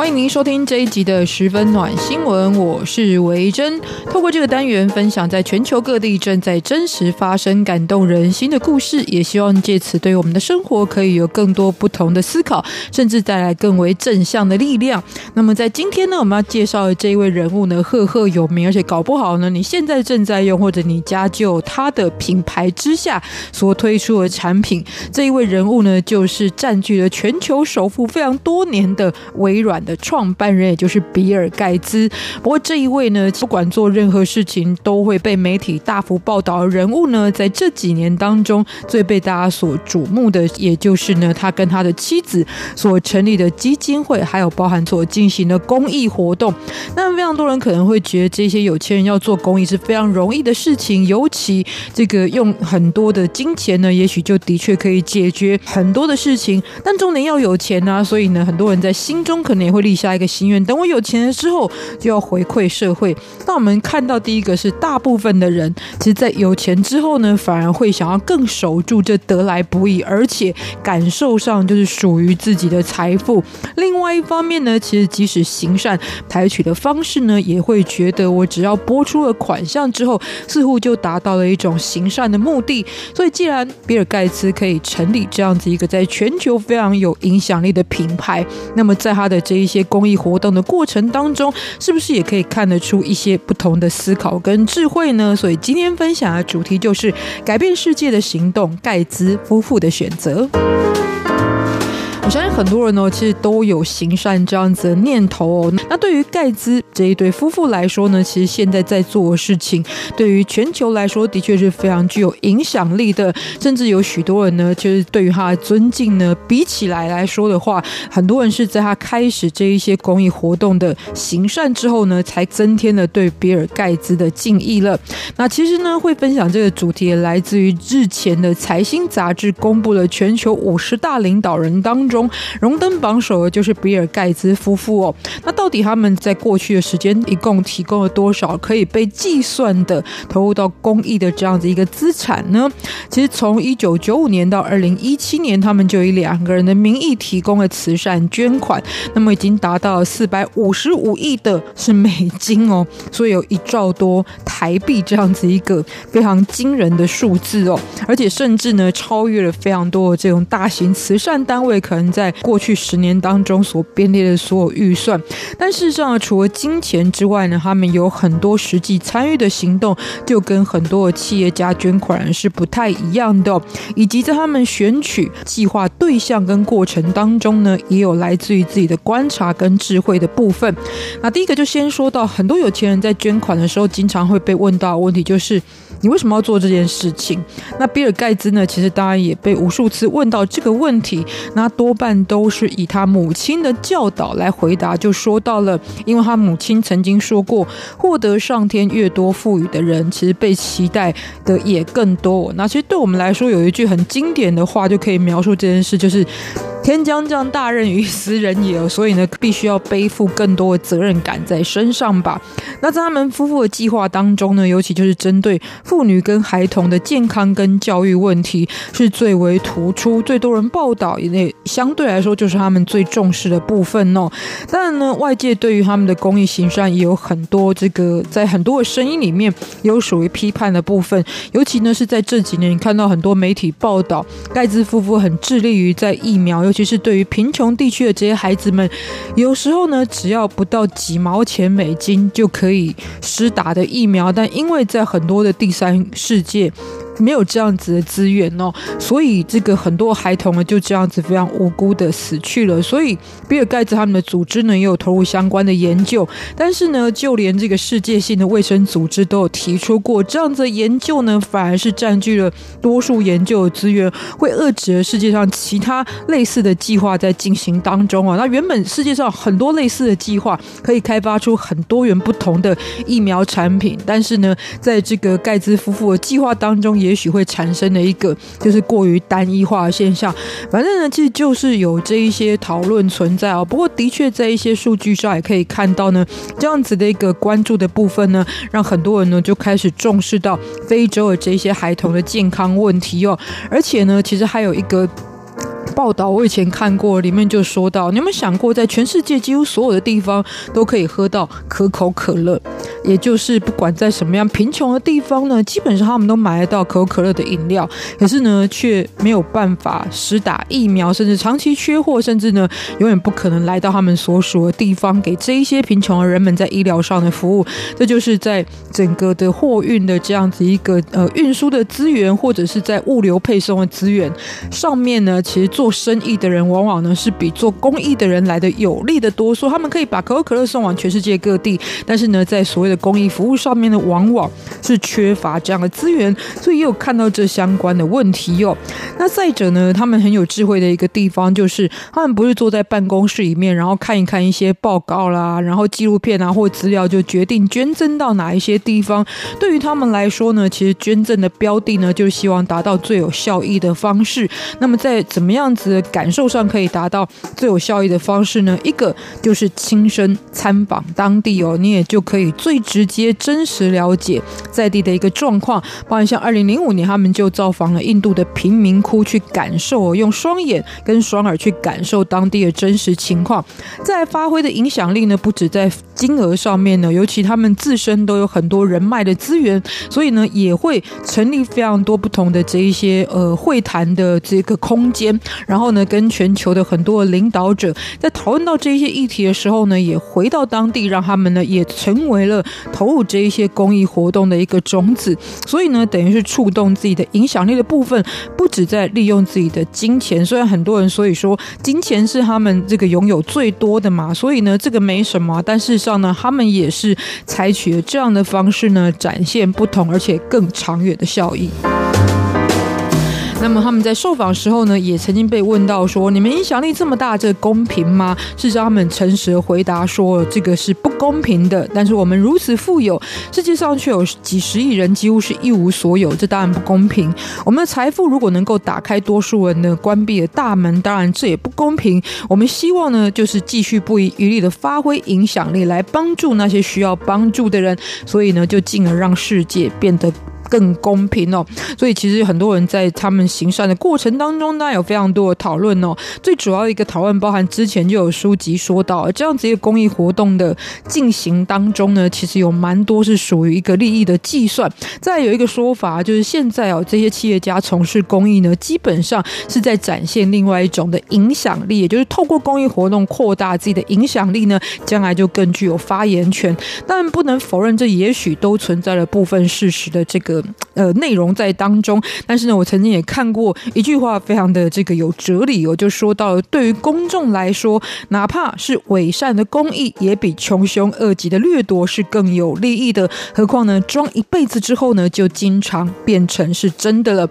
欢迎您收听这一集的十分暖新闻，我是维珍。透过这个单元分享在全球各地正在真实发生感动人心的故事，也希望借此对我们的生活可以有更多不同的思考，甚至带来更为正向的力量。那么在今天呢，我们要介绍的这一位人物呢，赫赫有名，而且搞不好呢，你现在正在用或者你家就有他的品牌之下所推出的产品。这一位人物呢，就是占据了全球首富非常多年的微软创办人，也就是比尔盖茨。不过这一位呢，不管做任何事情都会被媒体大幅报道的人物呢，在这几年当中最被大家所瞩目的，也就是呢，他跟他的妻子所成立的基金会，还有包含所进行的公益活动。那非常多人可能会觉得这些有钱人要做公益是非常容易的事情，尤其这个用很多的金钱呢，也许就的确可以解决很多的事情。但重点要有钱啊，所以呢，很多人在心中可能也会。立下一个心愿，等我有钱了之后，就要回馈社会。那我们看到第一个是，大部分的人，其实，在有钱之后呢，反而会想要更守住这得来不易，而且感受上就是属于自己的财富。另外一方面呢，其实即使行善采取的方式呢，也会觉得我只要拨出了款项之后，似乎就达到了一种行善的目的。所以，既然比尔盖茨可以成立这样子一个在全球非常有影响力的品牌，那么在他的这一些公益活动的过程当中，是不是也可以看得出一些不同的思考跟智慧呢？所以今天分享的主题就是改变世界的行动——盖茨夫妇的选择。我相信很多人呢，其实都有行善这样子的念头哦。那对于盖茨这一对夫妇来说呢，其实现在在做的事情，对于全球来说的确是非常具有影响力的。甚至有许多人呢，就是对于他的尊敬呢，比起来来说的话，很多人是在他开始这一些公益活动的行善之后呢，才增添了对比尔盖茨的敬意了。那其实呢，会分享这个主题来自于日前的财新杂志公布了全球五十大领导人当中。荣登榜首的就是比尔盖茨夫妇哦。那到底他们在过去的时间一共提供了多少可以被计算的投入到公益的这样子一个资产呢？其实从一九九五年到二零一七年，他们就以两个人的名义提供了慈善捐款，那么已经达到了四百五十五亿的是美金哦，所以有一兆多台币这样子一个非常惊人的数字哦，而且甚至呢超越了非常多的这种大型慈善单位可能。在过去十年当中所编列的所有预算，但事实上，除了金钱之外呢，他们有很多实际参与的行动，就跟很多的企业家捐款是不太一样的，以及在他们选取计划对象跟过程当中呢，也有来自于自己的观察跟智慧的部分。那第一个就先说到，很多有钱人在捐款的时候，经常会被问到的问题就是。你为什么要做这件事情？那比尔盖茨呢？其实当然也被无数次问到这个问题，那多半都是以他母亲的教导来回答，就说到了，因为他母亲曾经说过，获得上天越多赋予的人，其实被期待的也更多。那其实对我们来说，有一句很经典的话，就可以描述这件事，就是。天将降大任于斯人也，所以呢，必须要背负更多的责任感在身上吧。那在他们夫妇的计划当中呢，尤其就是针对妇女跟孩童的健康跟教育问题是最为突出，最多人报道，也相对来说就是他们最重视的部分哦。当然呢，外界对于他们的公益行善也有很多这个，在很多的声音里面有属于批判的部分，尤其呢是在这几年，你看到很多媒体报道盖茨夫妇很致力于在疫苗。尤其是对于贫穷地区的这些孩子们，有时候呢，只要不到几毛钱美金就可以施打的疫苗，但因为在很多的第三世界。没有这样子的资源哦，所以这个很多孩童呢就这样子非常无辜的死去了。所以比尔盖茨他们的组织呢也有投入相关的研究，但是呢，就连这个世界性的卫生组织都有提出过，这样子的研究呢反而是占据了多数研究的资源，会遏制了世界上其他类似的计划在进行当中啊。那原本世界上很多类似的计划可以开发出很多元不同的疫苗产品，但是呢，在这个盖茨夫妇的计划当中也也许会产生的一个就是过于单一化的现象。反正呢，其实就是有这一些讨论存在哦。不过的确在一些数据上也可以看到呢，这样子的一个关注的部分呢，让很多人呢就开始重视到非洲的这些孩童的健康问题哦。而且呢，其实还有一个。报道我以前看过，里面就说到，你有没有想过，在全世界几乎所有的地方都可以喝到可口可乐，也就是不管在什么样贫穷的地方呢，基本上他们都买得到可口可乐的饮料，可是呢，却没有办法施打疫苗，甚至长期缺货，甚至呢，永远不可能来到他们所属的地方，给这一些贫穷的人们在医疗上的服务。这就是在整个的货运的这样子一个呃运输的资源，或者是在物流配送的资源上面呢，其实。做生意的人往往呢是比做公益的人来的有利的多，说他们可以把可口可乐送往全世界各地，但是呢，在所谓的公益服务上面呢，往往是缺乏这样的资源，所以也有看到这相关的问题哟。那再者呢，他们很有智慧的一个地方就是，他们不是坐在办公室里面，然后看一看一些报告啦，然后纪录片啊或资料就决定捐赠到哪一些地方。对于他们来说呢，其实捐赠的标的呢，就是希望达到最有效益的方式。那么在怎么样？这样子的感受上可以达到最有效益的方式呢，一个就是亲身参访当地哦，你也就可以最直接、真实了解在地的一个状况。包括像二零零五年，他们就造访了印度的贫民窟，去感受，用双眼跟双耳去感受当地的真实情况。在发挥的影响力呢，不止在金额上面呢，尤其他们自身都有很多人脉的资源，所以呢，也会成立非常多不同的这一些呃会谈的这个空间。然后呢，跟全球的很多领导者在讨论到这一些议题的时候呢，也回到当地，让他们呢也成为了投入这一些公益活动的一个种子。所以呢，等于是触动自己的影响力的部分，不止在利用自己的金钱。虽然很多人所以说金钱是他们这个拥有最多的嘛，所以呢，这个没什么。但事实上呢，他们也是采取了这样的方式呢，展现不同而且更长远的效益。那么他们在受访时候呢，也曾经被问到说：“你们影响力这么大，这公平吗？”事实上，他们诚实的回答说：“这个是不公平的。但是我们如此富有，世界上却有几十亿人几乎是一无所有，这当然不公平。我们的财富如果能够打开多数人的关闭的大门，当然这也不公平。我们希望呢，就是继续不遗余力的发挥影响力，来帮助那些需要帮助的人，所以呢，就进而让世界变得。”更公平哦，所以其实很多人在他们行善的过程当中，当然有非常多的讨论哦。最主要一个讨论包含之前就有书籍说到，这样子一个公益活动的进行当中呢，其实有蛮多是属于一个利益的计算。再有一个说法就是，现在哦这些企业家从事公益呢，基本上是在展现另外一种的影响力，也就是透过公益活动扩大自己的影响力呢，将来就更具有发言权。但不能否认，这也许都存在了部分事实的这个。呃，内容在当中，但是呢，我曾经也看过一句话，非常的这个有哲理，我就说到了，对于公众来说，哪怕是伪善的公益，也比穷凶恶极的掠夺是更有利益的。何况呢，装一辈子之后呢，就经常变成是真的了。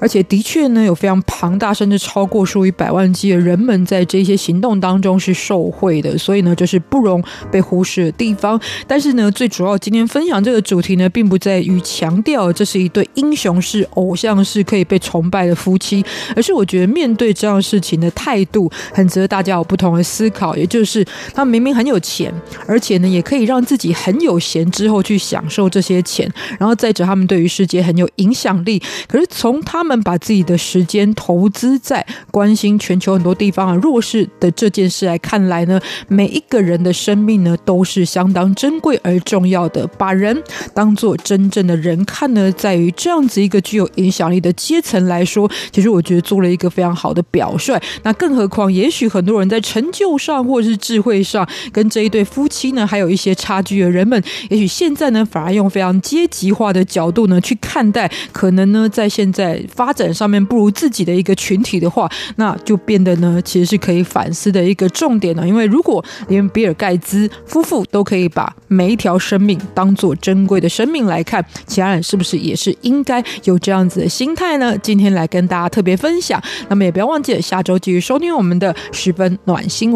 而且的确呢，有非常庞大，甚至超过数以百万计的人们在这些行动当中是受贿的，所以呢，就是不容被忽视的地方。但是呢，最主要今天分享这个主题呢，并不在于强调这是一对英雄式、偶像式可以被崇拜的夫妻，而是我觉得面对这样事情的态度，很值得大家有不同的思考。也就是他们明明很有钱，而且呢，也可以让自己很有闲之后去享受这些钱，然后再者他们对于世界很有影响力，可是从。他们把自己的时间投资在关心全球很多地方啊弱势的这件事来看来呢，每一个人的生命呢都是相当珍贵而重要的。把人当做真正的人看呢，在于这样子一个具有影响力的阶层来说，其实我觉得做了一个非常好的表率。那更何况，也许很多人在成就上或者是智慧上，跟这一对夫妻呢还有一些差距的人们，也许现在呢反而用非常阶级化的角度呢去看待，可能呢在现在。发展上面不如自己的一个群体的话，那就变得呢，其实是可以反思的一个重点了。因为如果连比尔盖茨夫妇都可以把每一条生命当做珍贵的生命来看，其他人是不是是也是应该有这样子的心态呢？今天来跟大家特别分享。那么也不要忘记下周继续收听我们的十分暖心闻。